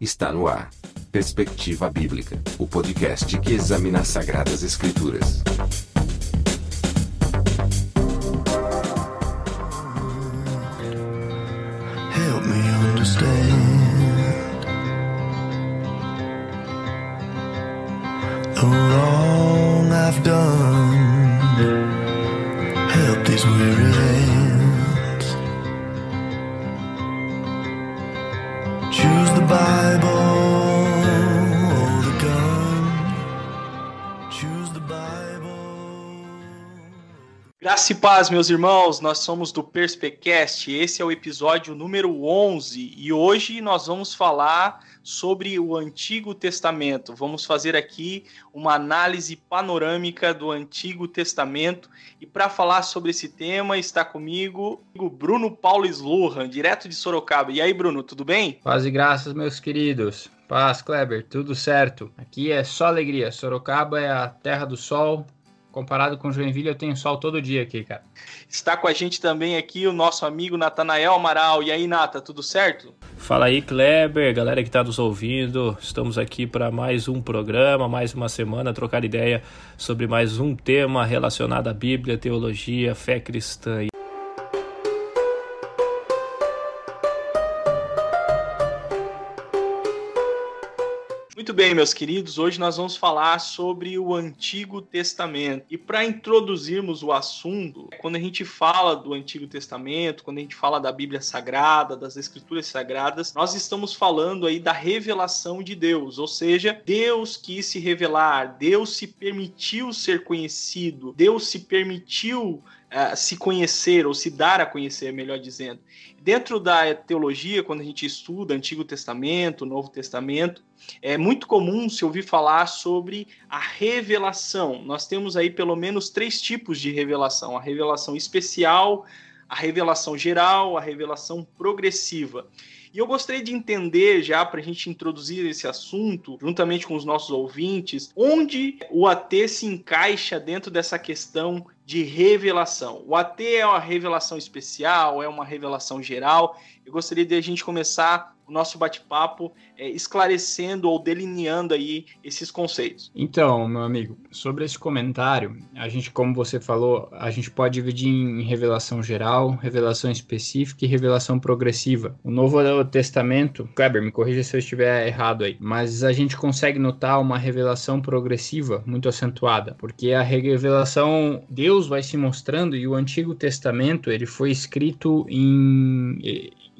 Está no ar. Perspectiva Bíblica, o podcast que examina as Sagradas Escrituras. Graça e paz, meus irmãos, nós somos do Perspecast, esse é o episódio número 11 e hoje nós vamos falar sobre o Antigo Testamento. Vamos fazer aqui uma análise panorâmica do Antigo Testamento e para falar sobre esse tema está comigo o Bruno Paulo Slurran, direto de Sorocaba. E aí, Bruno, tudo bem? Paz e graças, meus queridos. Paz, Kleber, tudo certo. Aqui é só alegria. Sorocaba é a terra do sol. Comparado com Joinville, eu tenho sol todo dia aqui, cara. Está com a gente também aqui o nosso amigo Natanael Amaral. E aí, Nata, tudo certo? Fala aí, Kleber, galera que está nos ouvindo. Estamos aqui para mais um programa, mais uma semana, trocar ideia sobre mais um tema relacionado à Bíblia, teologia, fé cristã. Muito bem, meus queridos, hoje nós vamos falar sobre o Antigo Testamento. E para introduzirmos o assunto, quando a gente fala do Antigo Testamento, quando a gente fala da Bíblia Sagrada, das Escrituras Sagradas, nós estamos falando aí da revelação de Deus, ou seja, Deus quis se revelar, Deus se permitiu ser conhecido, Deus se permitiu se conhecer ou se dar a conhecer, melhor dizendo. Dentro da teologia, quando a gente estuda Antigo Testamento, Novo Testamento, é muito comum se ouvir falar sobre a revelação. Nós temos aí pelo menos três tipos de revelação: a revelação especial, a revelação geral, a revelação progressiva. E eu gostaria de entender, já para a gente introduzir esse assunto, juntamente com os nossos ouvintes, onde o AT se encaixa dentro dessa questão de revelação. O AT é uma revelação especial, é uma revelação geral. Eu gostaria de a gente começar o nosso bate-papo é, esclarecendo ou delineando aí esses conceitos. Então, meu amigo, sobre esse comentário, a gente, como você falou, a gente pode dividir em revelação geral, revelação específica e revelação progressiva. O Novo Testamento, Kleber, me corrija se eu estiver errado aí, mas a gente consegue notar uma revelação progressiva muito acentuada, porque a revelação Deus vai se mostrando e o Antigo Testamento ele foi escrito em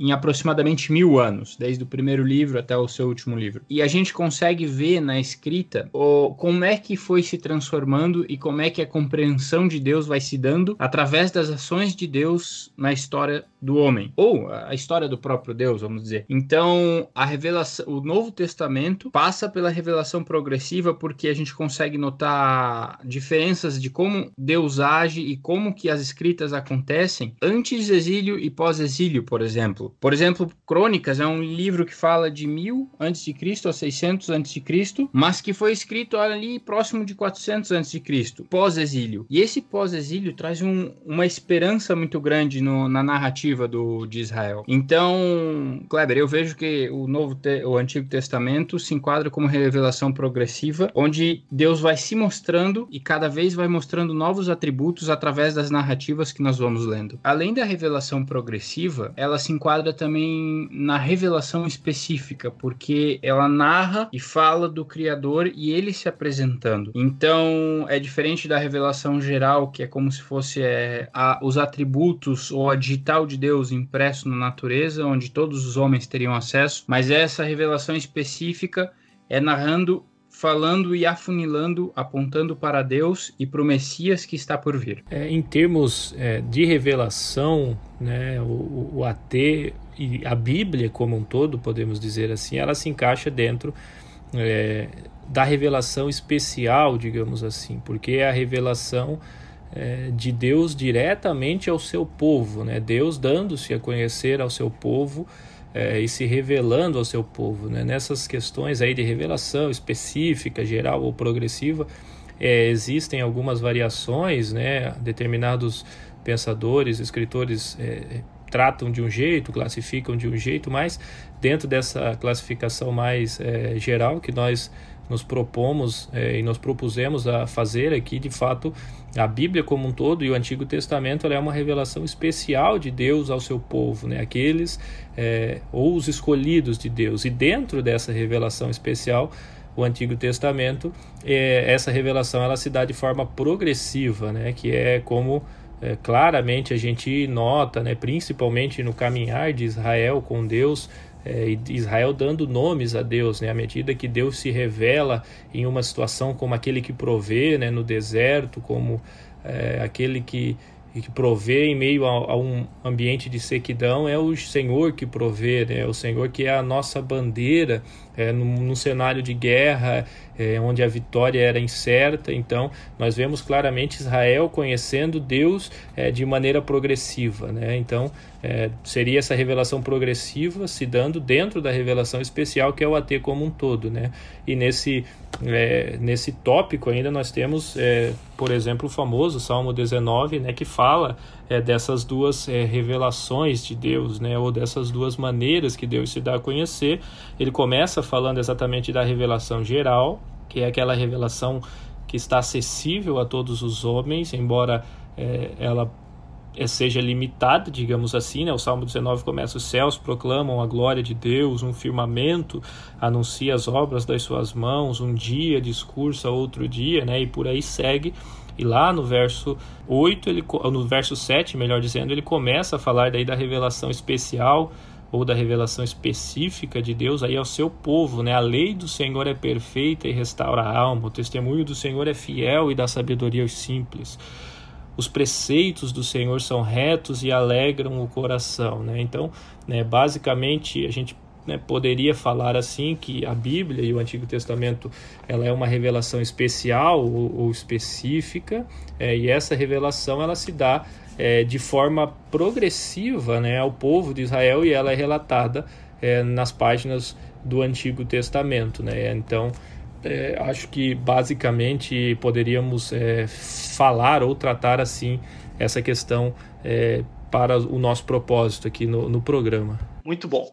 em aproximadamente mil anos, desde o primeiro livro até o seu último livro. E a gente consegue ver na escrita o, como é que foi se transformando e como é que a compreensão de Deus vai se dando através das ações de Deus na história do homem, ou a história do próprio Deus, vamos dizer. Então, a revelação, o Novo Testamento passa pela revelação progressiva porque a gente consegue notar diferenças de como Deus age e como que as escritas acontecem antes exílio e pós-exílio, por exemplo. Por exemplo, Crônicas é um livro que fala de 1000 a.C. a 600 a.C., mas que foi escrito ali próximo de 400 a.C., pós-exílio. E esse pós-exílio traz um, uma esperança muito grande no, na narrativa do, de Israel. Então, Kleber, eu vejo que o Novo Te, o Antigo Testamento se enquadra como revelação progressiva, onde Deus vai se mostrando e cada vez vai mostrando novos atributos através das narrativas que nós vamos lendo. Além da revelação progressiva, ela se enquadra também na revelação específica, porque ela narra e fala do Criador e ele se apresentando. Então é diferente da revelação geral, que é como se fosse é, a, os atributos ou a digital de Deus impresso na natureza, onde todos os homens teriam acesso, mas essa revelação específica é narrando falando e afunilando, apontando para Deus e para o Messias que está por vir. É, em termos é, de revelação, né, o, o AT e a Bíblia como um todo, podemos dizer assim, ela se encaixa dentro é, da revelação especial, digamos assim, porque é a revelação é, de Deus diretamente ao seu povo, né? Deus dando-se a conhecer ao seu povo é, e se revelando ao seu povo. Né? Nessas questões aí de revelação específica, geral ou progressiva, é, existem algumas variações, né? determinados pensadores, escritores é, tratam de um jeito, classificam de um jeito, mas dentro dessa classificação mais é, geral que nós nos propomos é, e nos propusemos a fazer aqui, de fato, a Bíblia como um todo e o Antigo Testamento é uma revelação especial de Deus ao seu povo, né? aqueles é, ou os escolhidos de Deus. E dentro dessa revelação especial, o Antigo Testamento, é, essa revelação ela se dá de forma progressiva, né? que é como é, claramente a gente nota, né? principalmente no caminhar de Israel com Deus, é, Israel dando nomes a Deus, né? À medida que Deus se revela em uma situação como aquele que provê, né? No deserto, como é, aquele que que provê em meio a, a, um ambiente de sequidão é o Senhor que provê, né? É o Senhor que é a nossa bandeira é, num, cenário de guerra é, onde a vitória era incerta. Então, nós vemos claramente Israel conhecendo Deus é, de maneira progressiva. Né? Então, é, seria essa revelação progressiva se dando dentro da revelação especial que é o AT como um todo. Né? E nesse, é, nesse tópico ainda nós temos, é, por exemplo, o famoso Salmo 19, né, que fala é, dessas duas é, revelações de Deus, né, ou dessas duas maneiras que Deus se dá a conhecer. Ele começa falando exatamente da revelação geral, que é aquela revelação que está acessível a todos os homens, embora é, ela é, seja limitada, digamos assim, né? O Salmo 19 começa: Os céus proclamam a glória de Deus, um firmamento anuncia as obras das suas mãos, um dia discursa outro dia, né? E por aí segue. E lá no verso 8, ele, no verso 7, melhor dizendo, ele começa a falar daí da revelação especial ou da revelação específica de Deus aí ao seu povo, né? A lei do Senhor é perfeita e restaura a alma, o testemunho do Senhor é fiel e dá sabedoria aos simples. Os preceitos do Senhor são retos e alegram o coração, né? Então, né, basicamente, a gente né, poderia falar assim que a Bíblia e o Antigo Testamento ela é uma revelação especial ou, ou específica é, e essa revelação ela se dá é, de forma progressiva né, ao povo de Israel e ela é relatada é, nas páginas do Antigo Testamento. Né? Então, é, acho que basicamente poderíamos é, falar ou tratar assim essa questão é, para o nosso propósito aqui no, no programa. Muito bom.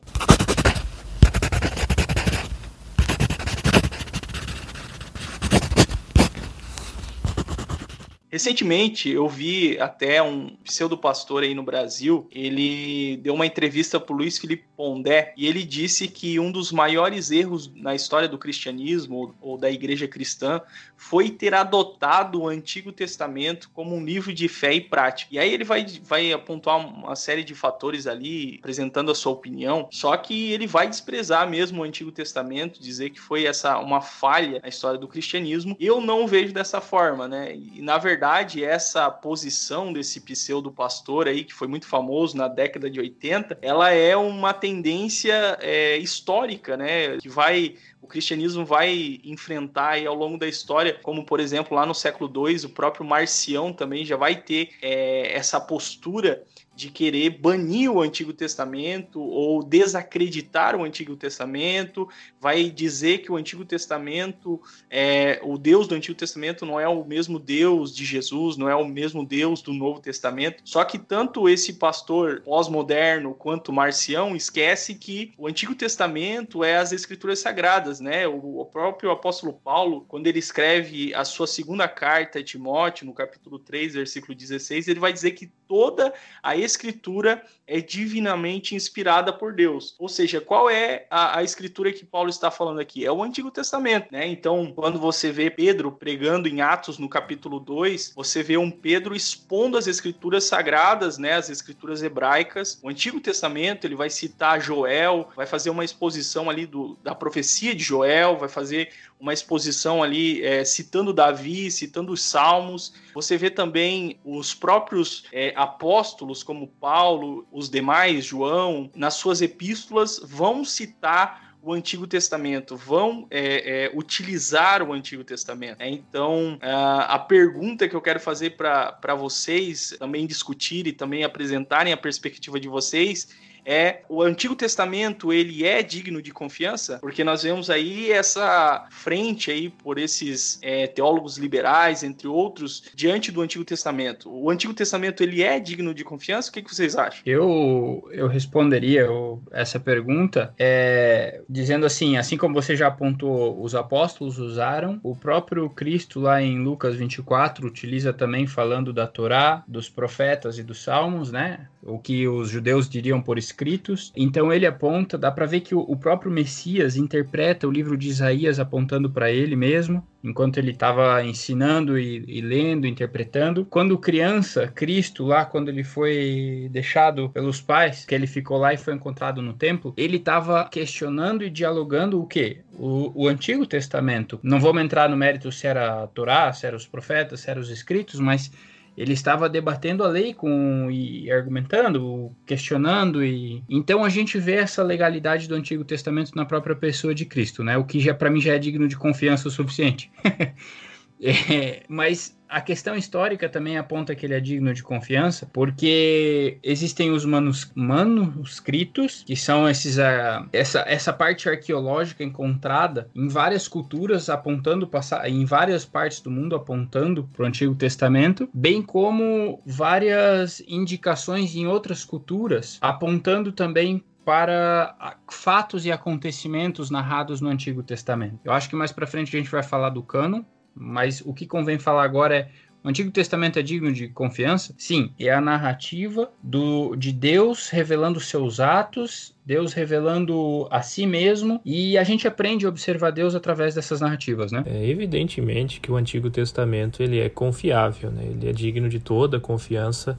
Recentemente eu vi até um pseudo pastor aí no Brasil, ele deu uma entrevista para Luiz Felipe Pondé e ele disse que um dos maiores erros na história do cristianismo ou da igreja cristã foi ter adotado o Antigo Testamento como um livro de fé e prática. E aí ele vai, vai apontar uma série de fatores ali, apresentando a sua opinião, só que ele vai desprezar mesmo o Antigo Testamento, dizer que foi essa uma falha na história do cristianismo. Eu não vejo dessa forma, né? E na verdade verdade, essa posição desse pseudo pastor aí, que foi muito famoso na década de 80, ela é uma tendência é, histórica, né? Que vai o cristianismo vai enfrentar aí ao longo da história, como por exemplo lá no século II, o próprio Marcião também já vai ter é, essa postura de querer banir o Antigo Testamento ou desacreditar o Antigo Testamento, vai dizer que o Antigo Testamento, é, o Deus do Antigo Testamento não é o mesmo Deus de Jesus, não é o mesmo Deus do Novo Testamento. Só que tanto esse pastor pós-moderno quanto Marcião esquece que o Antigo Testamento é as Escrituras Sagradas, né? O, próprio apóstolo Paulo, quando ele escreve a sua segunda carta a Timóteo, no capítulo 3, versículo 16, ele vai dizer que toda a escritura é divinamente inspirada por Deus. Ou seja, qual é a, a, escritura que Paulo está falando aqui? É o Antigo Testamento, né? Então, quando você vê Pedro pregando em Atos no capítulo 2, você vê um Pedro expondo as escrituras sagradas, né, as escrituras hebraicas. O Antigo Testamento, ele vai citar Joel, vai fazer uma exposição ali do, da profecia de Joel, vai fazer uma exposição ali é, citando Davi, citando os Salmos. Você vê também os próprios é, apóstolos, como Paulo, os demais, João, nas suas epístolas, vão citar o Antigo Testamento, vão é, é, utilizar o Antigo Testamento. É, então, a, a, pergunta que eu quero fazer para vocês também discutir e também apresentarem a perspectiva de vocês é o Antigo Testamento ele é digno de confiança, porque nós vemos aí essa frente aí por esses é, teólogos liberais, entre outros, diante do Antigo Testamento. O Antigo Testamento ele é digno de confiança? O que, que vocês acham? Eu, eu responderia essa pergunta é, dizendo assim, assim como você já apontou, os apóstolos usaram, o próprio Cristo lá em Lucas 24 utiliza também falando da Torá, dos profetas e dos salmos, né? O que os judeus diriam por escritos. Então ele aponta, dá para ver que o, o próprio Messias interpreta o livro de Isaías apontando para ele mesmo, enquanto ele estava ensinando e, e, lendo, interpretando. Quando criança, Cristo, lá quando ele foi deixado pelos pais, que ele ficou lá e foi encontrado no templo, ele estava questionando e dialogando o quê? O, o, Antigo Testamento. Não vamos entrar no mérito se era a Torá, se eram os profetas, se eram os escritos, mas ele estava debatendo a lei com e argumentando, questionando e então a gente vê essa legalidade do Antigo Testamento na própria pessoa de Cristo, né? O que já para mim já é digno de confiança o suficiente. é, mas a questão histórica também aponta que ele é digno de confiança, porque existem os manus, manuscritos, que são esses, uh, essa, essa parte arqueológica encontrada em várias culturas, apontando em várias partes do mundo, apontando para o Antigo Testamento, bem como várias indicações em outras culturas, apontando também para fatos e acontecimentos narrados no Antigo Testamento. Eu acho que mais para frente a gente vai falar do cânon, mas o que convém falar agora é o Antigo Testamento é digno de confiança? Sim, é a narrativa do, de Deus revelando seus atos, Deus revelando a si mesmo, e a gente aprende a observar Deus através dessas narrativas, né? É evidentemente que o Antigo Testamento ele é confiável, né? Ele é digno de toda confiança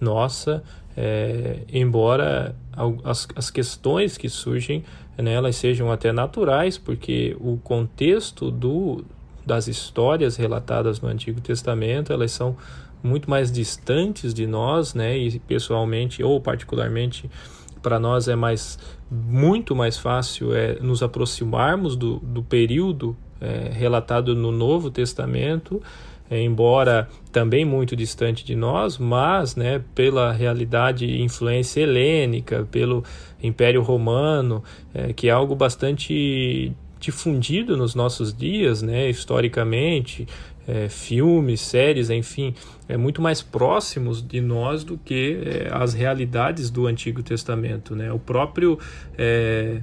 nossa, é, embora as, as questões que surgem né, elas sejam até naturais, porque o contexto do, das histórias relatadas no Antigo Testamento, elas são muito mais distantes de nós, né? E pessoalmente ou particularmente para nós é mais muito mais fácil é nos aproximarmos do, do período é, relatado no Novo Testamento, é, embora também muito distante de nós, mas né, pela realidade e influência helênica, pelo Império Romano, é, que é algo bastante difundido nos nossos dias, né, historicamente, é, filmes, séries, enfim, é muito mais próximos de nós do que é, as realidades do Antigo Testamento, né? O próprio é,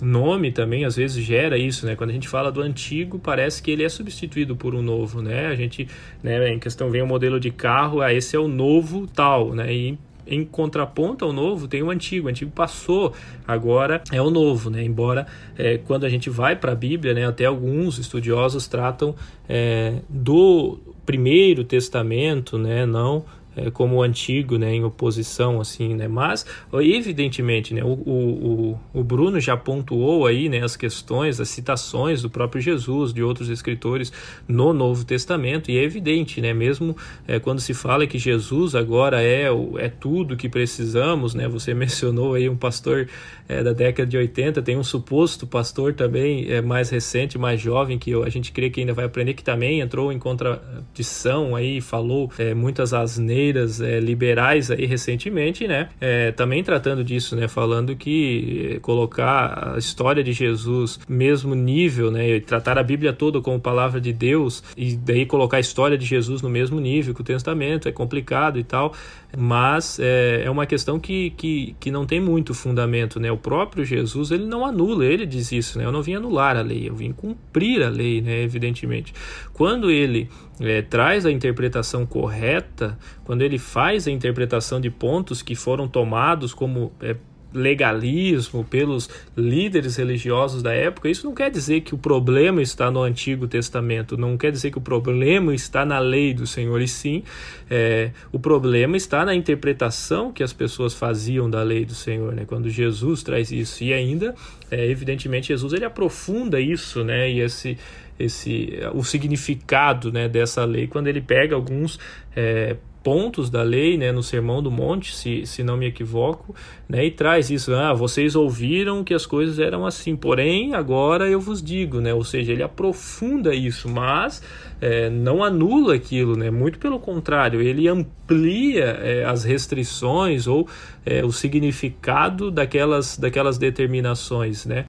nome também às vezes gera isso, né? Quando a gente fala do antigo, parece que ele é substituído por um novo, né? A gente, né, em questão vem o um modelo de carro, ah, esse é o novo tal, né? E em contraponto ao novo tem o antigo. O antigo passou, agora é o novo, né? Embora é, quando a gente vai para a Bíblia, né, até alguns estudiosos tratam é, do primeiro testamento, né, não é, como o antigo, né, em oposição, assim, né, mas evidentemente, né, o, o, o Bruno já pontuou aí, né, as questões, as citações do próprio Jesus, de outros escritores no Novo Testamento, e é evidente, né, mesmo é, quando se fala que Jesus agora é, é tudo que precisamos, né, você mencionou aí um pastor é, da década de 80, tem um suposto pastor também é, mais recente, mais jovem, que a gente crê que ainda vai aprender, que também entrou em contradição aí, falou é, muitas asneiras, é, liberais aí recentemente, né? É, também tratando disso, né? Falando que colocar a história de Jesus mesmo nível, né? E tratar a Bíblia toda como palavra de Deus e daí colocar a história de Jesus no mesmo nível que o Testamento é complicado e tal mas é, é uma questão que, que, que não tem muito fundamento, né? O próprio Jesus, ele não anula, ele diz isso, né? Eu não vim anular a lei, eu vim cumprir a lei, né? Evidentemente. Quando ele é, traz a interpretação correta, quando ele faz a interpretação de pontos que foram tomados como é, legalismo, pelos líderes religiosos da época, isso não quer dizer que o problema está no Antigo Testamento, não quer dizer que o problema está na lei do Senhor, e sim é, o problema está na interpretação que as pessoas faziam da lei do Senhor, né? quando Jesus traz isso. E ainda, é, evidentemente, Jesus ele aprofunda isso, né? e esse esse o significado né, dessa lei quando ele pega alguns é, pontos da lei, né, no Sermão do Monte, se, se não me equivoco, né, e traz isso, ah, vocês ouviram que as coisas eram assim, porém agora eu vos digo, né, ou seja, ele aprofunda isso, mas é, não anula aquilo, né, muito pelo contrário, ele amplia é, as restrições ou é, o significado daquelas, daquelas determinações, né.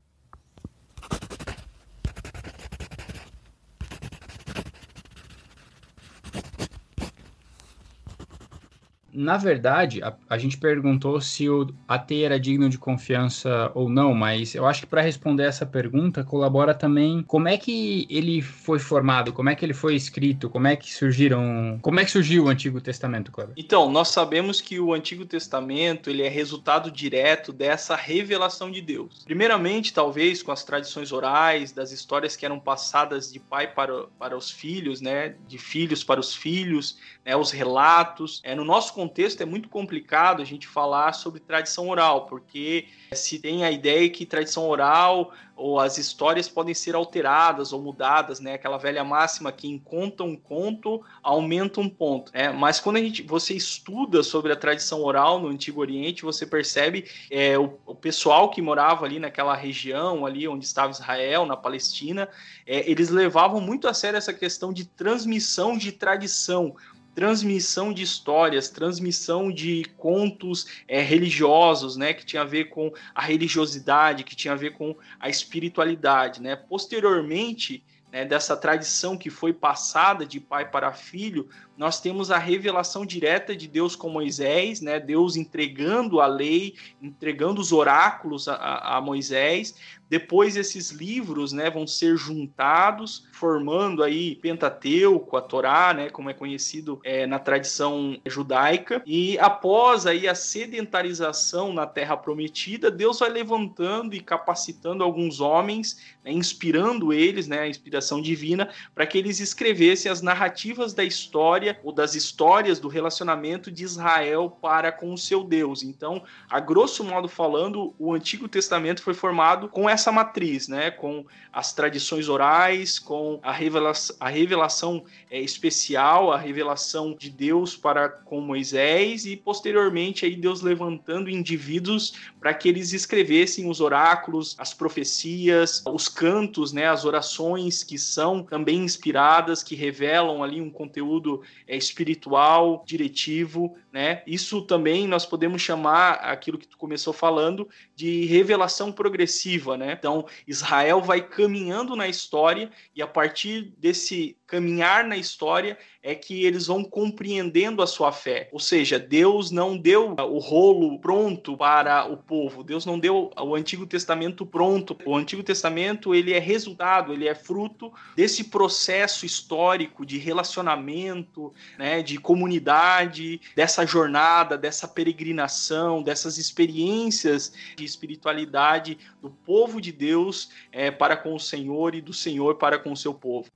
Na verdade, a, a, gente perguntou se o AT era digno de confiança ou não, mas eu acho que para responder essa pergunta colabora também como é que ele foi formado, como é que ele foi escrito, como é que surgiram, como é que surgiu o Antigo Testamento, Cleber? Então, nós sabemos que o Antigo Testamento ele é resultado direto dessa revelação de Deus. Primeiramente, talvez com as tradições orais, das histórias que eram passadas de pai para, para os filhos, né, de filhos para os filhos, né, os relatos. É, no nosso contexto é muito complicado a gente falar sobre tradição oral, porque se tem a ideia que tradição oral ou as histórias podem ser alteradas ou mudadas, né? Aquela velha máxima que em conta um conto aumenta um ponto, né? Mas quando a gente, você estuda sobre a tradição oral no Antigo Oriente, você percebe é, o, o pessoal que morava ali naquela região, ali onde estava Israel, na Palestina, é, eles levavam muito a sério essa questão de transmissão de tradição transmissão de histórias, transmissão de contos é, religiosos, né, que tinha a ver com a religiosidade, que tinha a ver com a espiritualidade, né. Posteriormente, né, dessa tradição que foi passada de pai para filho, nós temos a revelação direta de Deus com Moisés, né? Deus entregando a lei, entregando os oráculos a, a, Moisés. Depois esses livros, né, vão ser juntados, formando aí Pentateuco, a Torá, né, como é conhecido é, na tradição judaica. E após aí a sedentarização na Terra Prometida, Deus vai levantando e capacitando alguns homens, né, inspirando eles, né, a inspiração divina, para que eles escrevessem as narrativas da história história ou das histórias do relacionamento de Israel para com o seu Deus. Então, a grosso modo falando, o Antigo Testamento foi formado com essa matriz, né? Com as tradições orais, com a revelação, a revelação é, especial, a revelação de Deus para com Moisés e posteriormente aí Deus levantando indivíduos para que eles escrevessem os oráculos, as profecias, os cantos, né? As orações que são também inspiradas, que revelam ali um conteúdo é, espiritual, diretivo, né? Isso também nós podemos chamar aquilo que tu começou falando de revelação progressiva, né? Então, Israel vai caminhando na história e a partir desse caminhar na história é que eles vão compreendendo a sua fé. Ou seja, Deus não deu o rolo pronto para o povo. Deus não deu o Antigo Testamento pronto. O Antigo Testamento, ele é resultado, ele é fruto desse processo histórico de relacionamento, né, de comunidade, dessa jornada, dessa peregrinação, dessas experiências de espiritualidade do povo de Deus é, para com o Senhor e do Senhor para com o seu povo.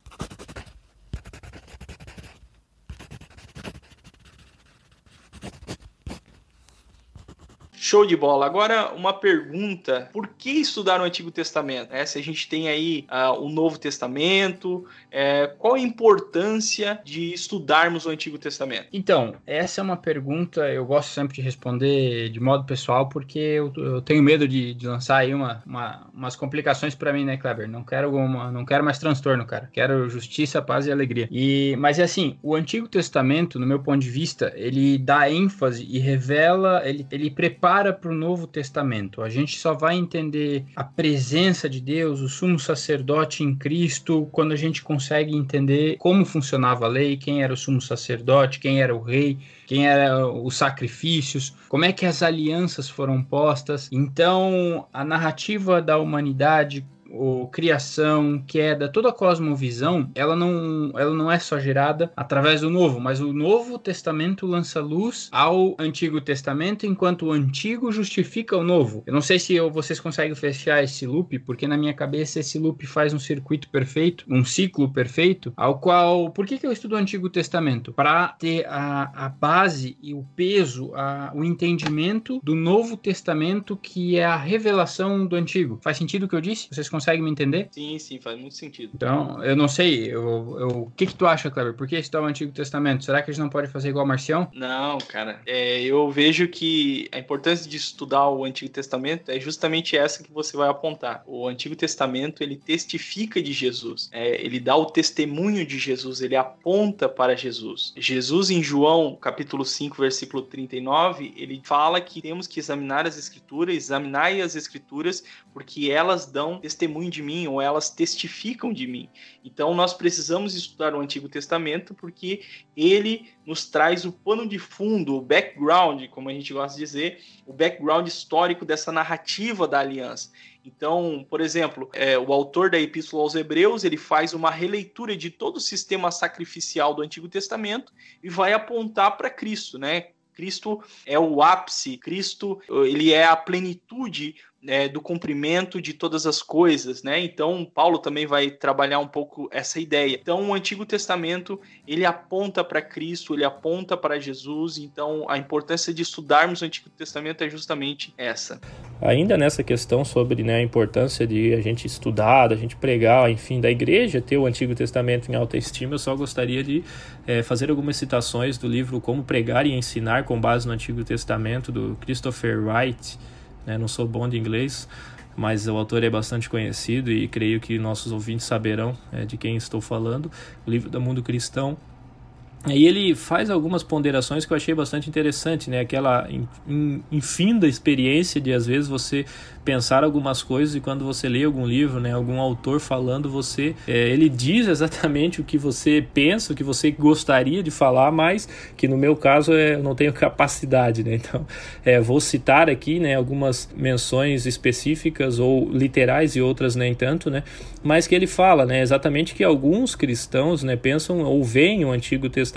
Show de bola. Agora, uma pergunta: por que estudar o Antigo Testamento? É, se a gente tem aí uh, o Novo Testamento, é, qual a importância de estudarmos o Antigo Testamento? Então, essa é uma pergunta eu gosto sempre de responder de modo pessoal, porque eu, eu tenho medo de, de, lançar aí uma, uma umas complicações para mim, né, Kleber? Não quero uma, não quero mais transtorno, cara. Quero justiça, paz e alegria. E, mas é assim, o Antigo Testamento, no meu ponto de vista, ele dá ênfase e revela, ele, ele prepara prepara para o Novo Testamento. A gente só vai entender a presença de Deus, o sumo sacerdote em Cristo, quando a gente consegue entender como funcionava a lei, quem era o sumo sacerdote, quem era o rei, quem eram os sacrifícios, como é que as alianças foram postas. Então, a narrativa da humanidade o criação, queda, toda a cosmovisão, ela não, ela não é só gerada através do Novo, mas o Novo Testamento lança luz ao Antigo Testamento, enquanto o Antigo justifica o Novo. Eu não sei se eu, vocês conseguem fechar esse loop, porque na minha cabeça esse loop faz um circuito perfeito, um ciclo perfeito, ao qual, por que, que eu estudo o Antigo Testamento? Para ter a, a base e o peso, a, o entendimento do Novo Testamento, que é a revelação do Antigo. Faz sentido o que eu disse? Vocês conseguem consegue me entender? Sim, sim, faz muito sentido. Então, eu não sei, eu, eu, o que que tu acha, Kleber? Por que estudar o Antigo Testamento? Será que a gente não pode fazer igual Marcião? Não, cara. É, eu vejo que a importância de estudar o Antigo Testamento é justamente essa que você vai apontar. O Antigo Testamento, ele testifica de Jesus. É, ele dá o testemunho de Jesus, ele aponta para Jesus. Jesus, em João, capítulo 5, versículo 39, ele fala que temos que examinar as Escrituras, examinar as Escrituras, porque elas dão testemunho de mim, ou elas testificam de mim. Então, nós precisamos estudar o Antigo Testamento, porque ele nos traz o pano de fundo, o background, como a gente gosta de dizer, o background histórico dessa narrativa da aliança. Então, por exemplo, é, o autor da Epístola aos Hebreus ele faz uma releitura de todo o sistema sacrificial do Antigo Testamento e vai apontar para Cristo, né? Cristo é o ápice, Cristo ele é a plenitude é, do cumprimento de todas as coisas, né? Então Paulo também vai trabalhar um pouco essa ideia. Então o Antigo Testamento ele aponta para Cristo, ele aponta para Jesus. Então a importância de estudarmos o Antigo Testamento é justamente essa. Ainda nessa questão sobre né, a importância de a gente estudar, da gente pregar, enfim, da igreja ter o Antigo Testamento em alta estima, eu só gostaria de é, fazer algumas citações do livro Como Pregar e Ensinar com base no Antigo Testamento do Christopher Wright né? Não sou bom de inglês, mas o autor é bastante conhecido e creio que nossos ouvintes saberão é, de quem estou falando. O livro do Mundo Cristão e ele faz algumas ponderações que eu achei bastante interessante, né? Aquela infinda experiência de às vezes você pensar algumas coisas e quando você lê algum livro, né, algum autor falando, você é, ele diz exatamente o que você pensa, o que você gostaria de falar, mas que no meu caso é, eu não tenho capacidade, né? Então, é, vou citar aqui, né, algumas menções específicas ou literais e outras nem tanto, né? Mas que ele fala, né, exatamente que alguns cristãos, né, pensam ou veem o Antigo Testamento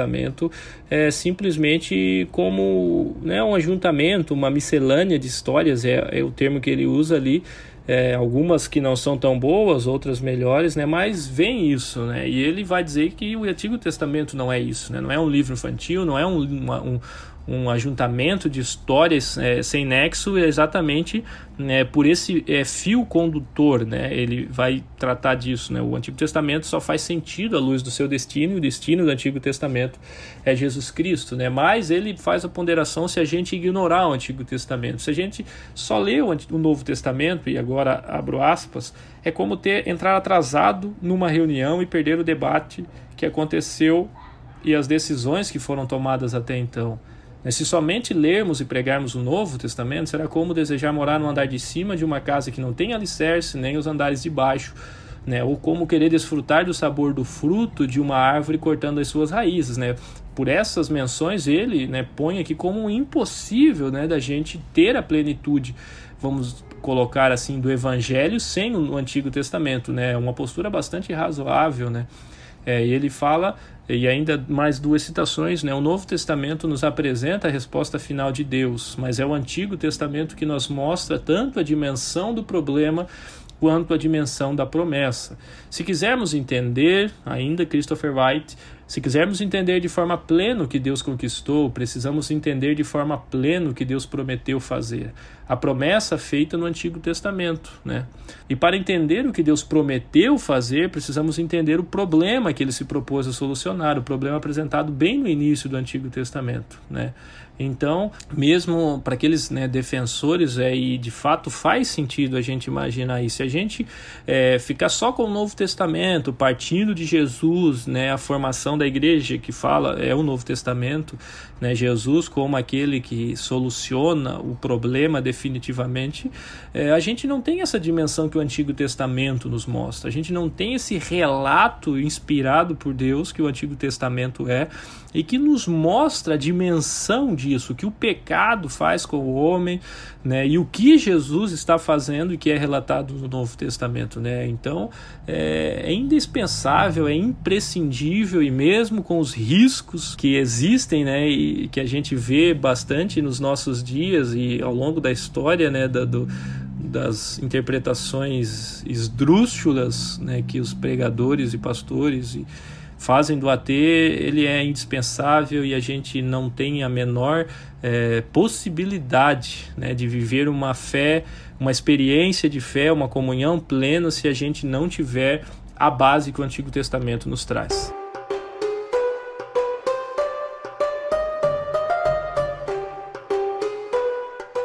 é, simplesmente como, né, um ajuntamento, uma miscelânea de histórias, é, é o termo que ele usa usa ali é, algumas que não são tão boas, outras melhores, né? Mas vem isso, né? E ele vai dizer que o Antigo Testamento não é isso, né? Não é um livro infantil, não é um, uma, um, um ajuntamento de histórias é, sem nexo, é exatamente né, por esse é, fio condutor, né? Ele vai tratar disso, né? O Antigo Testamento só faz sentido à luz do seu destino, e o destino do Antigo Testamento é Jesus Cristo, né? Mas ele faz a ponderação se a gente ignorar o Antigo Testamento. Se a gente só lê o, o Novo Testamento, e agora abro aspas, é como ter entrar atrasado numa reunião e perder o debate que aconteceu e as decisões que foram tomadas até então. Né, se somente lermos e pregarmos o Novo Testamento, será como desejar morar no andar de cima de uma casa que não tem alicerce, nem os andares de baixo, né? ou como querer desfrutar do sabor do fruto de uma árvore cortando as suas raízes. Né? Por essas menções, ele né, põe aqui como impossível né, da gente ter a plenitude, vamos colocar assim, do Evangelho sem o Antigo Testamento. Né? Uma postura bastante razoável. Né? É, e ele fala e ainda mais duas citações, né? O Novo Testamento nos apresenta a resposta final de Deus, mas é o Antigo Testamento que nos mostra tanto a dimensão do problema quanto a dimensão da promessa. Se quisermos entender, ainda Christopher White, se quisermos entender de forma plena o que Deus conquistou, precisamos entender de forma plena o que Deus prometeu fazer. A promessa feita no Antigo Testamento, né? E para entender o que Deus prometeu fazer, precisamos entender o problema que ele se propôs a solucionar, o problema apresentado bem no início do Antigo Testamento, né? Então, mesmo para aqueles né, defensores, é, e de fato faz sentido a gente imaginar isso. Se a gente é, ficar só com o Novo Testamento, partindo de Jesus, né, a formação da igreja que fala é o Novo Testamento, né, Jesus como aquele que soluciona o problema definitivamente, é, a gente não tem essa dimensão que o Antigo Testamento nos mostra. A gente não tem esse relato inspirado por Deus que o Antigo Testamento é e que nos mostra a dimensão disso, que o pecado faz com o homem, né, e o que Jesus está fazendo e que é relatado no Novo Testamento, né? Então é, é indispensável, é imprescindível e mesmo com os riscos que existem, né, e que a gente vê bastante nos nossos dias e ao longo da história, né, da, do, das interpretações esdrúxulas, né, que os pregadores e pastores e fazem do AT ele é indispensável e a gente não tem a menor é, possibilidade né, de viver uma fé, uma experiência de fé, uma comunhão plena se a gente não tiver a base que o Antigo Testamento nos traz.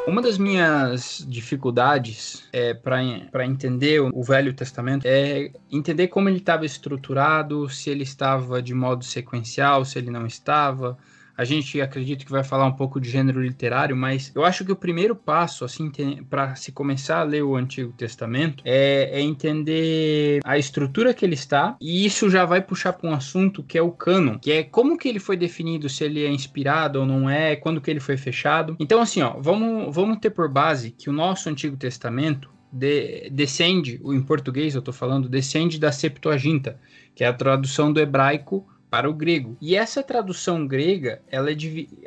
Uma das minhas dificuldades é, para entender o Velho Testamento é entender como ele estava estruturado, se ele estava de modo sequencial, se ele não estava, a gente acredita que vai falar um pouco de gênero literário, mas eu acho que o primeiro passo, assim, para se começar a ler o Antigo Testamento é, é, entender a estrutura que ele está, e isso já vai puxar para um assunto que é o cânon, que é como que ele foi definido, se ele é inspirado ou não é, quando que ele foi fechado. Então, assim, ó, vamos, vamos ter por base que o nosso Antigo Testamento de, descende, em português eu estou falando, descende da Septuaginta, que é a tradução do hebraico para o grego. E essa tradução grega, ela é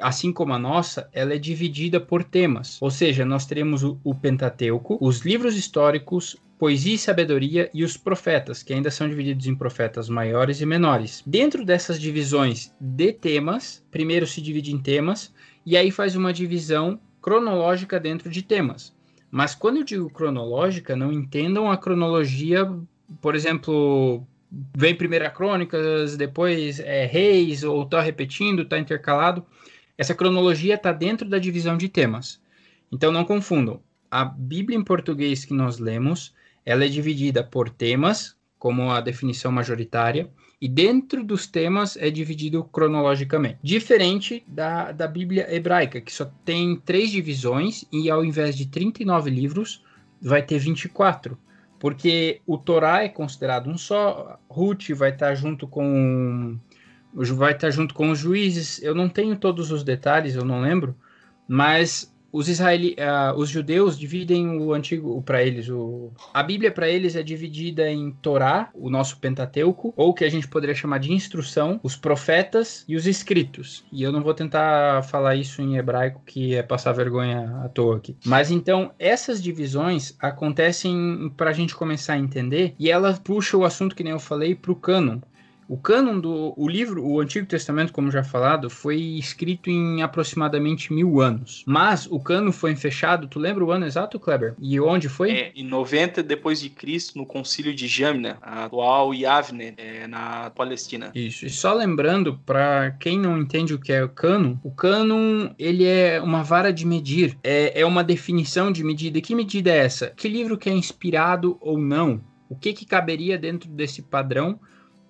assim como a nossa, ela é dividida por temas. Ou seja, nós teremos o, o Pentateuco, os livros históricos, poesia e sabedoria e os profetas, que ainda são divididos em profetas maiores e menores. Dentro dessas divisões de temas, primeiro se divide em temas e aí faz uma divisão cronológica dentro de temas. Mas quando eu digo cronológica, não entendam a cronologia, por exemplo, vem Primeira Crônicas, depois é, Reis, ou tá repetindo, tá intercalado. Essa cronologia está dentro da divisão de temas. Então não confundam. A Bíblia em português que nós lemos, ela é dividida por temas, como a definição majoritária, e dentro dos temas é dividido cronologicamente. Diferente da, da Bíblia hebraica, que só tem três divisões e ao invés de 39 livros, vai ter 24 porque o Torá é considerado um só, Ruth vai estar junto com vai estar junto com os juízes. Eu não tenho todos os detalhes, eu não lembro, mas os israeli, uh, os judeus dividem o antigo para eles o a Bíblia para eles é dividida em Torá, o nosso Pentateuco, ou que a gente poderia chamar de instrução, os profetas e os escritos. E eu não vou tentar falar isso em hebraico que é passar vergonha à toa aqui. Mas então essas divisões acontecem para a gente começar a entender e ela puxa o assunto que nem eu falei para o cânon. O cânon do o livro, o Antigo Testamento, como já falado, foi escrito em aproximadamente mil anos. Mas o cânon foi fechado, tu lembra o ano exato, Kleber? E onde foi? É, em 90 depois de Cristo, no concílio de Jamna, atual Yavne, é, na Palestina. Isso. E só lembrando, para quem não entende o que é o cânon, o cânon, ele é uma vara de medir. É, é uma definição de medida. Que medida é essa? Que livro que é inspirado ou não? O que, que caberia dentro desse padrão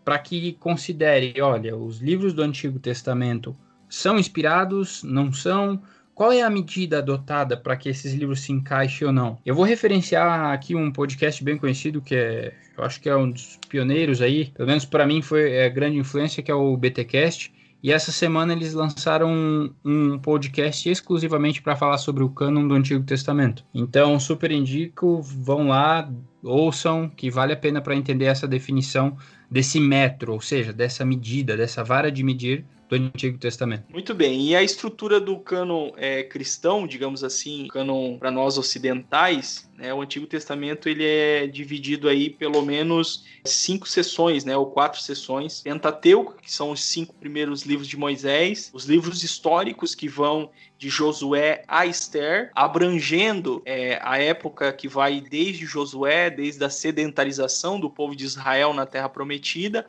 para que considere, olha, os livros do Antigo Testamento são inspirados, não são? Qual é a medida adotada para que esses livros se encaixem ou não? Eu vou referenciar aqui um podcast bem conhecido que é, eu acho que é um dos pioneiros aí, pelo menos para mim foi é, grande influência, que é o BTcast. E essa semana eles lançaram um, um podcast exclusivamente para falar sobre o cânon do Antigo Testamento. Então, super indico, vão lá, ouçam, que vale a pena para entender essa definição desse metro, ou seja, dessa medida, dessa vara de medir do Antigo Testamento. Muito bem, e a estrutura do cânon é, cristão, digamos assim, cânon para nós ocidentais, né, o Antigo Testamento ele é dividido aí pelo menos cinco sessões, né, ou quatro sessões. Pentateuco, que são os cinco primeiros livros de Moisés, os livros históricos que vão de Josué a Esther, abrangendo é, a época que vai desde Josué, desde a sedentarização do povo de Israel na Terra Prometida,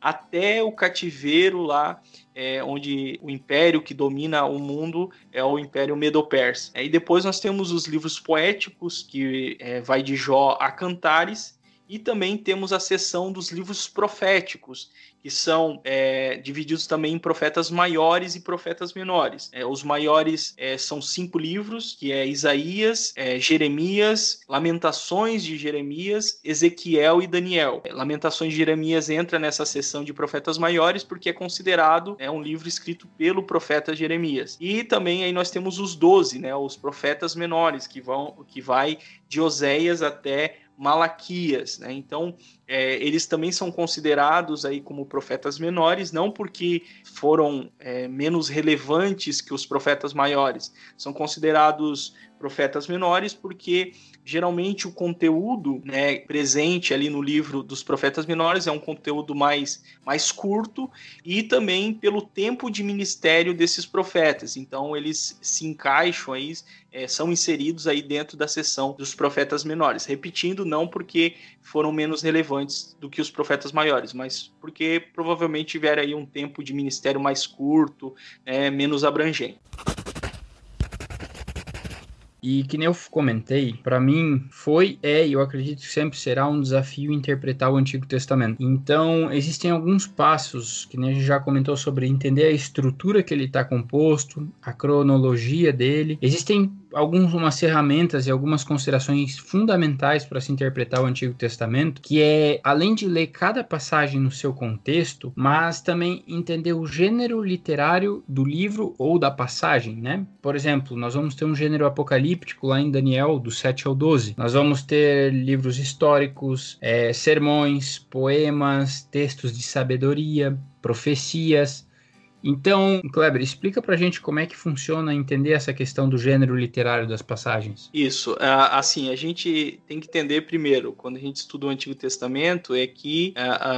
até o cativeiro lá é, onde o império que domina o mundo é o Império Medo-Persa. E depois nós temos os livros poéticos, que é, vai de Jó a Cantares, e também temos a seção dos livros proféticos, que são é, divididos também em profetas maiores e profetas menores. É, os maiores é, são cinco livros, que é Isaías, é, Jeremias, Lamentações de Jeremias, Ezequiel e Daniel. É, Lamentações de Jeremias entra nessa seção de profetas maiores porque é considerado é, um livro escrito pelo profeta Jeremias. E também aí nós temos os doze, né, os profetas menores, que vão que vai de Oséias até Malaquias. Né? Então, é, eles também são considerados aí como profetas menores, não porque foram é, menos relevantes que os profetas maiores, são considerados profetas menores porque geralmente o conteúdo né, presente ali no livro dos profetas menores é um conteúdo mais, mais curto e também pelo tempo de ministério desses profetas. Então eles se encaixam aí, é, são inseridos aí dentro da seção dos profetas menores. Repetindo, não porque foram menos relevantes do que os profetas maiores, mas porque provavelmente tiveram aí um tempo de ministério mais curto, é, menos abrangente. E que nem eu comentei, para mim foi, é e eu acredito que sempre será um desafio interpretar o Antigo Testamento. Então, existem alguns passos, que nem a gente já comentou sobre entender a estrutura que ele está composto, a cronologia dele. Existem algumas ferramentas e algumas considerações fundamentais para se interpretar o Antigo Testamento, que é além de ler cada passagem no seu contexto, mas também entender o gênero literário do livro ou da passagem, né? Por exemplo, nós vamos ter um gênero apocalíptico lá em Daniel, do 7 ao 12. Nós vamos ter livros históricos, é, sermões, poemas, textos de sabedoria, profecias. Então, Kleber, explica pra gente como é que funciona entender essa questão do gênero literário das passagens. Isso, assim, a gente tem que entender primeiro, quando a gente estuda o Antigo Testamento, é que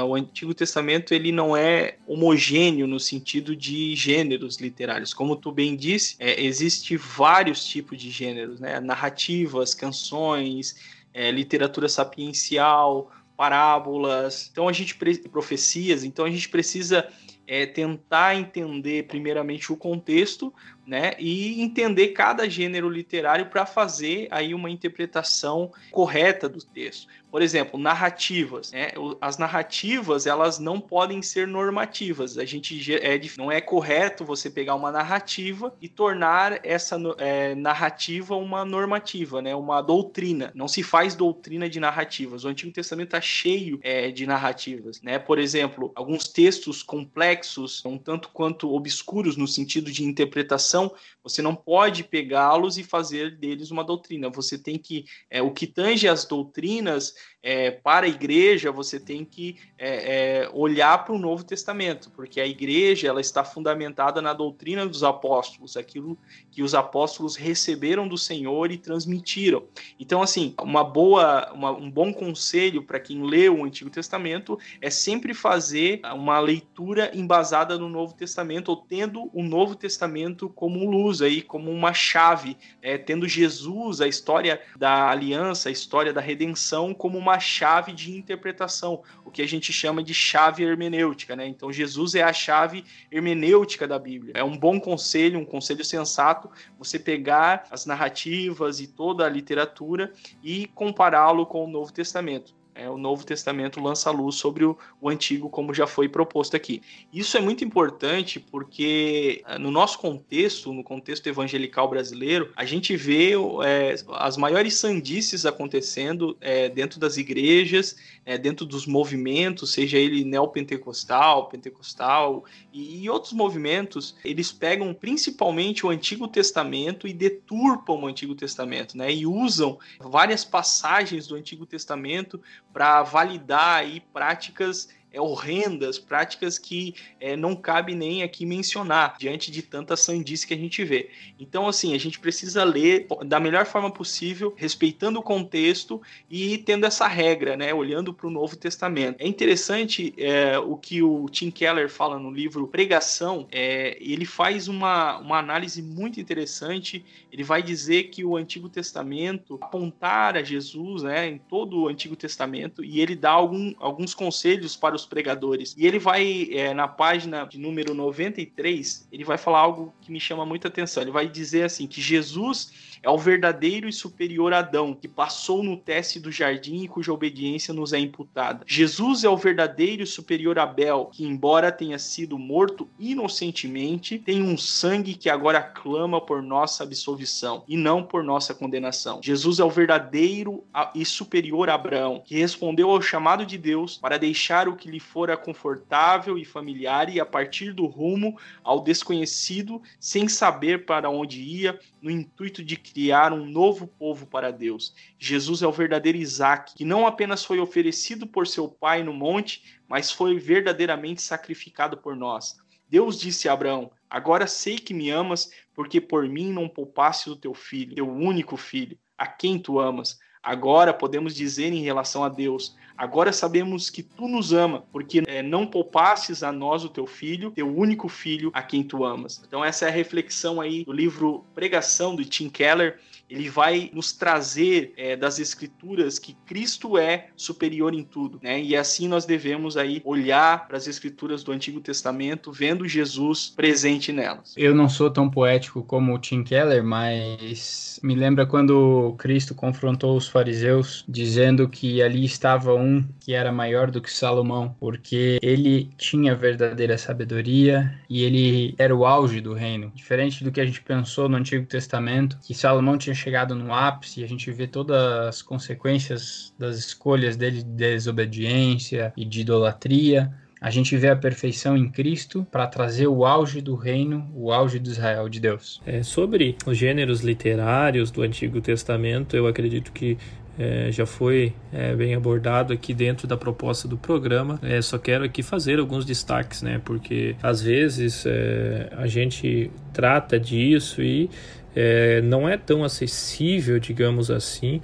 o Antigo Testamento ele não é homogêneo no sentido de gêneros literários. Como tu bem disse, é, existe vários tipos de gêneros, né? Narrativas, canções, é, literatura sapiencial, parábolas. Então a gente profecias. Então a gente precisa é tentar entender primeiramente o contexto, né, e entender cada gênero literário para fazer aí uma interpretação correta do texto. Por exemplo, narrativas. Né? As narrativas elas não podem ser normativas. A gente é, não é correto você pegar uma narrativa e tornar essa é, narrativa uma normativa, né? uma doutrina. Não se faz doutrina de narrativas. O Antigo Testamento está cheio é, de narrativas. Né? Por exemplo, alguns textos complexos, um tanto quanto obscuros no sentido de interpretação, você não pode pegá-los e fazer deles uma doutrina. Você tem que, é, o que tange as doutrinas, é, para a igreja, você tem que é, é, olhar para o Novo Testamento, porque a igreja ela está fundamentada na doutrina dos apóstolos, aquilo que os apóstolos receberam do Senhor e transmitiram. Então, assim, uma boa, uma, um bom conselho para quem lê o Antigo Testamento é sempre fazer uma leitura embasada no Novo Testamento, ou tendo o Novo Testamento como luz aí, como uma chave, é, tendo Jesus, a história da aliança, a história da redenção, como uma chave de interpretação, o que a gente chama de chave hermenêutica, né? Então Jesus é a chave hermenêutica da Bíblia. É um bom conselho, um conselho sensato, você pegar as narrativas e toda a literatura e compará-lo com o Novo Testamento. É, o Novo Testamento lança luz sobre o, o, Antigo, como já foi proposto aqui. Isso é muito importante porque, é, no nosso contexto, no contexto evangelical brasileiro, a gente vê é, as maiores sandices acontecendo é, dentro das igrejas, é, dentro dos movimentos, seja ele neopentecostal, pentecostal e, e outros movimentos, eles pegam principalmente o Antigo Testamento e deturpam o Antigo Testamento, né? E usam várias passagens do Antigo Testamento para validar aí práticas é, horrendas, práticas que é, não cabe nem aqui mencionar diante de tanta sandice que a gente vê. Então, assim, a gente precisa ler da melhor forma possível, respeitando o contexto e tendo essa regra, né, olhando para o Novo Testamento. É interessante é, o que o Tim Keller fala no livro Pregação, é, ele faz uma, uma análise muito interessante. Ele vai dizer que o Antigo Testamento apontar a Jesus, né, em todo o Antigo Testamento, e ele dá algum, alguns conselhos para os pregadores. E ele vai, é, na página de número 93, ele vai falar algo que me chama muita atenção. Ele vai dizer assim: que Jesus é o verdadeiro e superior Adão, que passou no teste do jardim e cuja obediência nos é imputada. Jesus é o verdadeiro e superior Abel, que, embora tenha sido morto inocentemente, tem um sangue que agora clama por nossa absolvição e não por nossa condenação. Jesus é o verdadeiro e superior Abraão, que respondeu ao chamado de Deus para deixar o que lhe fora confortável e familiar e a partir do rumo ao desconhecido, sem saber para onde ia, no intuito de criar um novo povo para Deus. Jesus é o verdadeiro Isaac, que não apenas foi oferecido por seu pai no monte, mas foi verdadeiramente sacrificado por nós. Deus disse a Abraão: Agora sei que me amas, porque por mim não poupaste o teu filho, teu único filho, a quem tu amas. Agora podemos dizer em relação a Deus: Agora sabemos que tu nos ama, porque é, não poupastes a nós o teu filho, teu único filho, a quem tu amas. Então essa é a reflexão aí do livro Pregação do Tim Keller. Ele vai nos trazer é, das escrituras que Cristo é superior em tudo, né? E assim nós devemos aí olhar para as escrituras do Antigo Testamento, vendo Jesus presente nelas. Eu não sou tão poético como o Tim Keller, mas me lembra quando Cristo confrontou os fariseus, dizendo que ali estava um um que era maior do que Salomão, porque ele tinha verdadeira sabedoria e ele era o auge do reino. Diferente do que a gente pensou no Antigo Testamento, que Salomão tinha chegado no ápice, a gente vê todas as consequências das escolhas dele de desobediência e de idolatria. A gente vê a perfeição em Cristo para trazer o auge do reino, o auge de Israel, de Deus. É, sobre os gêneros literários do Antigo Testamento, eu acredito que é, já foi é, bem abordado aqui dentro da proposta do programa. É, só quero aqui fazer alguns destaques, né? Porque às vezes é, a gente trata disso e é, não é tão acessível, digamos assim,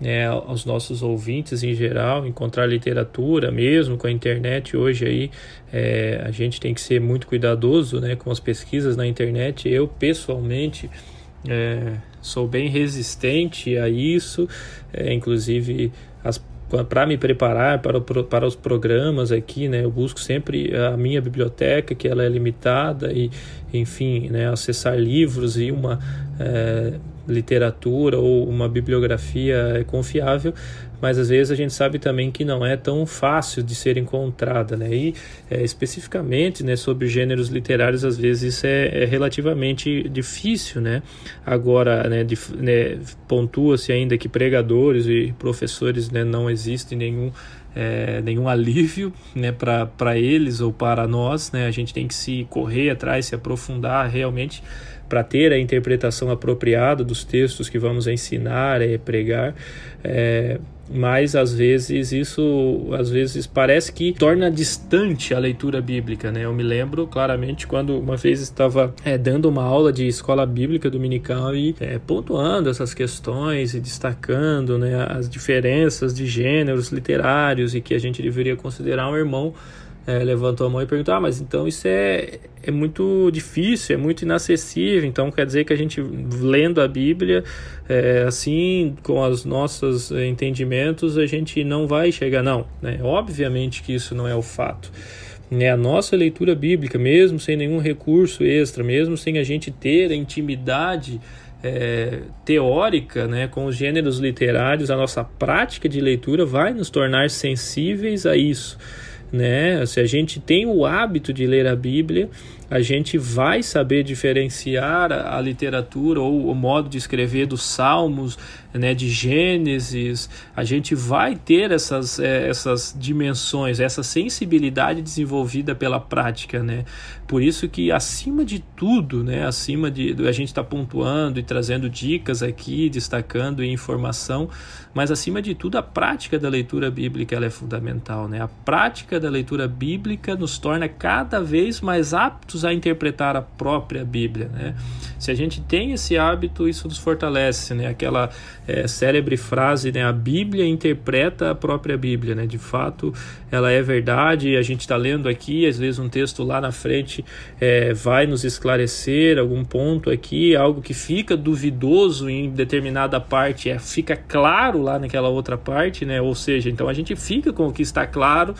né, aos nossos ouvintes em geral, encontrar literatura mesmo com a internet hoje aí é, a gente tem que ser muito cuidadoso né, com as pesquisas na internet. Eu pessoalmente sou bem resistente a isso, é, inclusive para me preparar para, o, para os programas aqui, né, eu busco sempre a minha biblioteca, que ela é limitada, e enfim, né, acessar livros e uma é, literatura ou uma bibliografia confiável, mas às vezes a gente sabe também que não é tão fácil de ser encontrada, né? E é, especificamente, né, sobre gêneros literários, às vezes isso é, é relativamente difícil, né? Agora, né, né pontua-se ainda que pregadores e professores, né, não existe nenhum é, nenhum alívio né, para eles ou para nós. Né? A gente tem que se correr atrás, se aprofundar realmente para ter a interpretação apropriada dos textos que vamos ensinar e pregar. É, mas às vezes isso às vezes parece que torna distante a leitura bíblica, né? Eu me lembro claramente quando uma vez estava é, dando uma aula de escola bíblica dominical e é, pontuando essas questões e destacando né, as diferenças de gêneros literários e que a gente deveria considerar um irmão é, levantou a mão e perguntou: Ah, mas então isso é, é muito difícil, é muito inacessível. Então quer dizer que a gente, lendo a Bíblia, é, assim, com os nossos entendimentos, a gente não vai chegar. Não, né? obviamente que isso não é o fato. Né? A nossa leitura bíblica, mesmo sem nenhum recurso extra, mesmo sem a gente ter a intimidade. É, teórica né, com os gêneros literários, a nossa prática de leitura vai nos tornar sensíveis a isso né? Se a gente tem o hábito de ler a Bíblia, a gente vai saber diferenciar a, literatura ou o modo de escrever dos Salmos, né, de Gênesis, a gente vai ter essas, é, essas dimensões, essa sensibilidade desenvolvida pela prática, né? Por isso que acima de tudo, né, acima de a gente está pontuando e trazendo dicas aqui, destacando informação, mas acima de tudo a prática da leitura bíblica ela é fundamental, né? A prática da leitura bíblica nos torna cada vez mais aptos a interpretar a própria Bíblia. Né? Se a gente tem esse hábito, isso nos fortalece. Né? Aquela é, célebre frase, né? a Bíblia interpreta a própria Bíblia. Né? De fato, ela é verdade. A gente está lendo aqui, às vezes um texto lá na frente é, vai nos esclarecer algum ponto aqui, algo que fica duvidoso em determinada parte, é, fica claro lá naquela outra parte, né? ou seja, então a gente fica com o que está claro.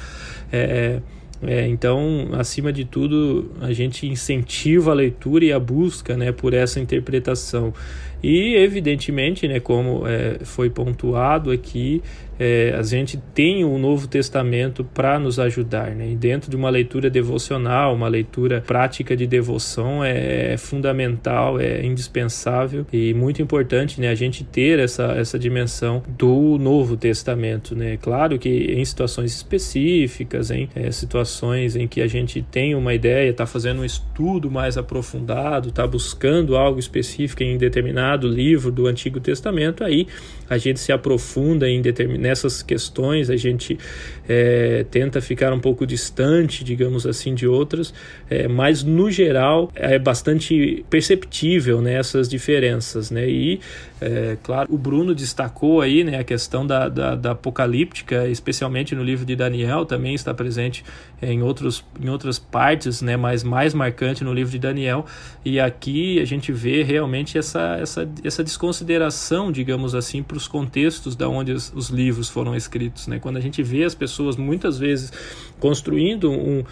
É, é, então, acima de tudo, a gente incentiva a leitura e a busca né, por essa interpretação. E, evidentemente, né, como é, foi pontuado aqui, é, a gente tem o Novo Testamento para nos ajudar. Né? E dentro de uma leitura devocional, uma leitura prática de devoção, é, é, fundamental, é indispensável e muito importante né, a gente ter essa, essa dimensão do Novo Testamento. Né? Claro que em situações específicas, em é, situações em que a gente tem uma ideia, está fazendo um estudo mais aprofundado, está buscando algo específico em determinado livro do Antigo Testamento, aí a gente se aprofunda em nessas questões, a gente é, tenta ficar um pouco distante, digamos assim, de outras, é, mas no geral é bastante perceptível né, essas diferenças. Né? E, é, claro, o Bruno destacou aí né, a questão da, da, da, apocalíptica, especialmente no livro de Daniel, também está presente em, outros, em outras partes, né, mas mais marcante no livro de Daniel. E aqui a gente vê realmente essa, essa, essa desconsideração, digamos assim, para os contextos da onde os, os livros foram escritos. Né? Quando a gente vê as pessoas muitas vezes construindo um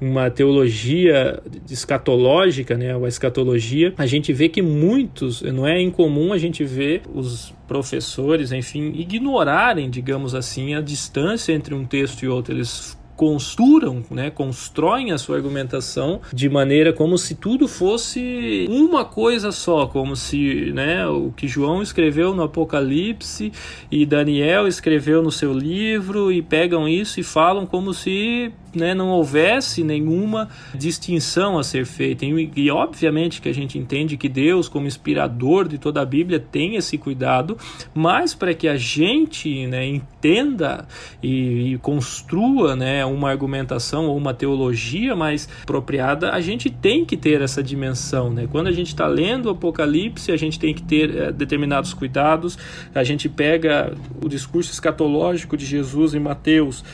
uma teologia escatológica, né, a escatologia, a gente vê que muitos, não é incomum a gente ver os professores, enfim, ignorarem, digamos assim, a distância entre um texto e outro. Eles construam, né, constroem a sua argumentação de maneira como se tudo fosse uma coisa só, como se né, o que João escreveu no Apocalipse e Daniel escreveu no seu livro e pegam isso e falam como se né, não houvesse nenhuma distinção a ser feita. E, e, obviamente que a gente entende que Deus, como inspirador de toda a Bíblia, tem esse cuidado, mas para que a gente né, entenda e, e, construa né, uma argumentação ou uma teologia mais apropriada, a gente tem que ter essa dimensão. Né? Quando a gente está lendo o Apocalipse, a gente tem que ter é, determinados cuidados, a gente pega o discurso escatológico de Jesus em Mateus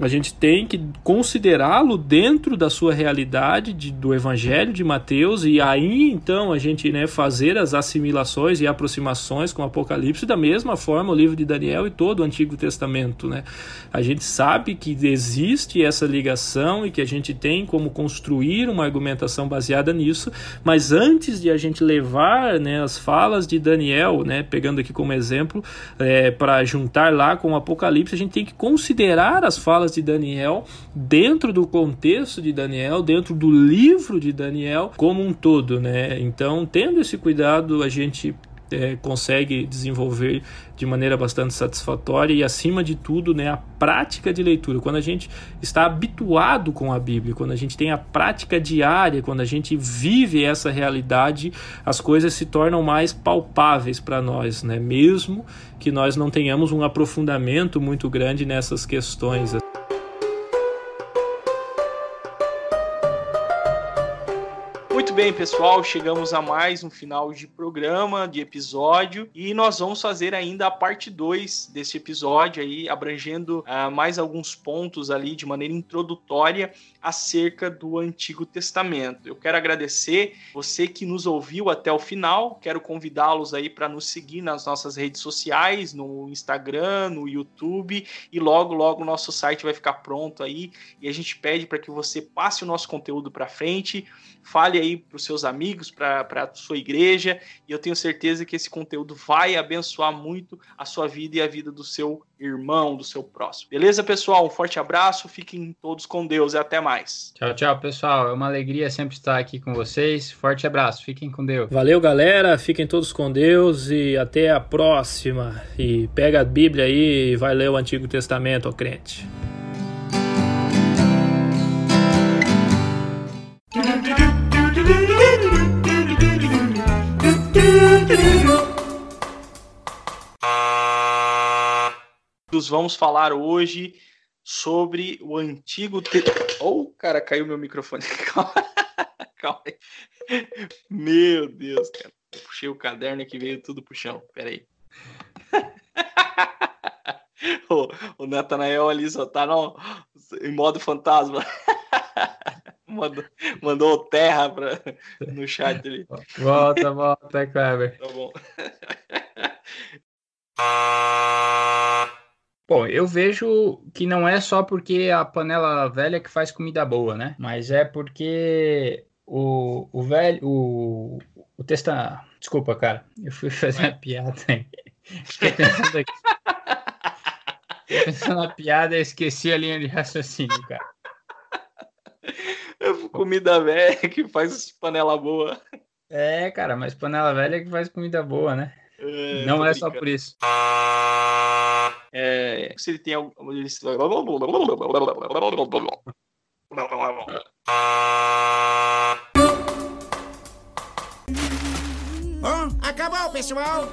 a gente tem que considerá-lo dentro da sua realidade de, do Evangelho de Mateus e aí então a gente né, fazer as assimilações e aproximações com o Apocalipse da mesma forma o livro de Daniel e todo o Antigo Testamento. Né? A gente sabe que existe essa ligação e que a gente tem como construir uma argumentação baseada nisso, mas antes de a gente levar né, as falas de Daniel, né, pegando aqui como exemplo, é, para juntar lá com o Apocalipse, a gente tem que considerar as falas falas de Daniel dentro do contexto de Daniel, dentro do livro de Daniel como um todo, né? Então, tendo esse cuidado, a gente é, consegue desenvolver de maneira bastante satisfatória e, acima de tudo, né, a prática de leitura. Quando a gente está habituado com a Bíblia, quando a gente tem a prática diária, quando a gente vive essa realidade, as coisas se tornam mais palpáveis para nós, né? mesmo que nós não tenhamos um aprofundamento muito grande nessas questões. Bem, pessoal, chegamos a mais um final de programa, de episódio, e nós vamos fazer ainda a parte 2 desse episódio aí, abrangendo uh, mais alguns pontos ali de maneira introdutória acerca do Antigo Testamento. Eu quero agradecer você que nos ouviu até o final, quero convidá-los aí para nos seguir nas nossas redes sociais, no Instagram, no YouTube, e logo, logo o nosso site vai ficar pronto aí, e a gente pede para que você passe o nosso conteúdo para frente, fale aí para os seus amigos, para a sua igreja, e eu tenho certeza que esse conteúdo vai abençoar muito a sua vida e a vida do seu irmão, do seu próximo. Beleza, pessoal? Um forte abraço, fiquem todos com Deus e até mais. Tchau, tchau, pessoal. É uma alegria sempre estar aqui com vocês. Forte abraço, fiquem com Deus. Valeu, galera. Fiquem todos com Deus e até a próxima. E pega a Bíblia aí e vai ler o Antigo Testamento, ó crente. Vamos falar hoje sobre o antigo. Te... Oh, cara, caiu meu microfone. Calma, Calma aí. Meu Deus, cara. Eu puxei o caderno que veio tudo pro chão. Pera aí. o, Natanael ali só tá no, em modo fantasma. mandou, mandou terra pra, no chat ali. Volta, volta, Kleber. Tá bom. Bom, eu vejo que não é só porque a panela velha que faz comida boa, né? Mas é porque o, o velho. O, o testa. Desculpa, cara. Eu fui fazer uma piada aí. Fiquei pensando aqui. Fiquei pensando na piada e esqueci a linha de raciocínio, cara. Comida velha que faz panela boa. É, cara, mas panela velha que faz comida boa, né? É, não é só por isso. É, se ele tem algum. Bom, acabou, pessoal.